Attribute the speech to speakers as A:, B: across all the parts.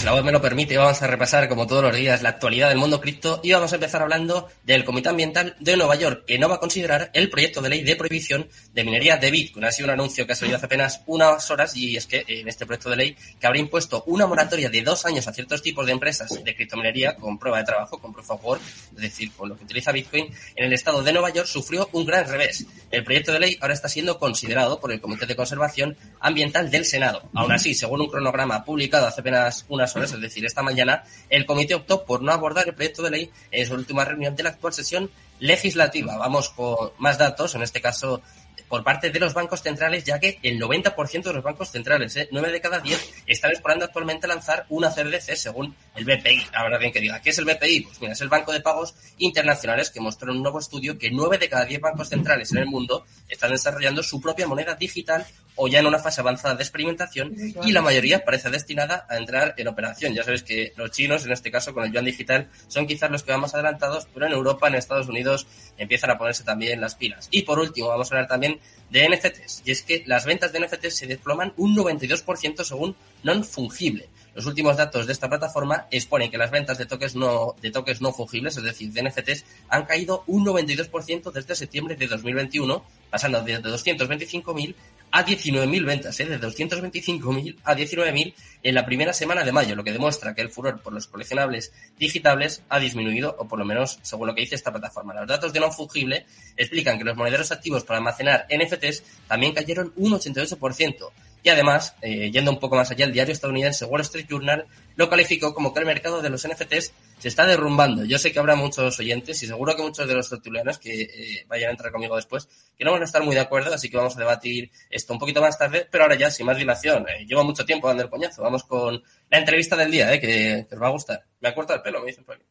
A: si la web me lo permite, vamos a repasar, como todos los días, la actualidad del mundo cripto y vamos a empezar hablando del Comité Ambiental de Nueva York, que no va a considerar el proyecto de ley de prohibición de minería de Bitcoin. Ha sido un anuncio que ha salido hace apenas unas horas y es que en este proyecto de ley que habría impuesto una moratoria de dos años a ciertos tipos de empresas de criptominería con prueba de trabajo, con proof of work, es decir, con lo que utiliza Bitcoin, en el estado de Nueva York sufrió un gran revés. El proyecto de ley ahora está siendo considerado por el Comité de Conservación Ambiental del Senado. Aún así, según un cronograma publicado hace apenas unas es decir, esta mañana, el comité optó por no abordar el proyecto de ley en su última reunión de la actual sesión legislativa. Vamos con más datos, en este caso por parte de los bancos centrales, ya que el 90% de los bancos centrales, ¿eh? 9 de cada 10, están explorando actualmente lanzar una CBDC según el BPI. Ahora bien que diga, ¿qué es el BPI? Pues mira, es el Banco de Pagos Internacionales que mostró en un nuevo estudio que 9 de cada 10 bancos centrales en el mundo están desarrollando su propia moneda digital o ya en una fase avanzada de experimentación y la mayoría parece destinada a entrar en operación. Ya sabéis que los chinos, en este caso con el yuan digital, son quizás los que van más adelantados, pero en Europa, en Estados Unidos, empiezan a ponerse también las pilas. Y por último, vamos a hablar también de NFTs. Y es que las ventas de NFTs se desploman un 92% según non-fungible. Los últimos datos de esta plataforma exponen que las ventas de tokens no, de tokens no fungibles, es decir, de NFTs, han caído un 92% desde septiembre de 2021, pasando de 225.000 a 19.000 ventas, ¿eh? de 225.000 a 19.000 en la primera semana de mayo, lo que demuestra que el furor por los coleccionables digitables ha disminuido, o por lo menos según lo que dice esta plataforma. Los datos de no fungible explican que los monederos activos para almacenar NFTs también cayeron un 88%. Y además, eh, yendo un poco más allá, el diario estadounidense Wall Street Journal lo calificó como que el mercado de los NFTs se está derrumbando. Yo sé que habrá muchos oyentes y seguro que muchos de los tertulianos que eh, vayan a entrar conmigo después que no van a estar muy de acuerdo, así que vamos a debatir esto un poquito más tarde, pero ahora ya sin más dilación. Eh, llevo mucho tiempo dando el coñazo. Vamos con la entrevista del día, que, que, os va a gustar. Me ha cortado el pelo, me dicen por aquí.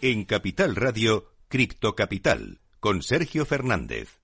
B: En Capital Radio, Cripto Capital, con Sergio Fernández.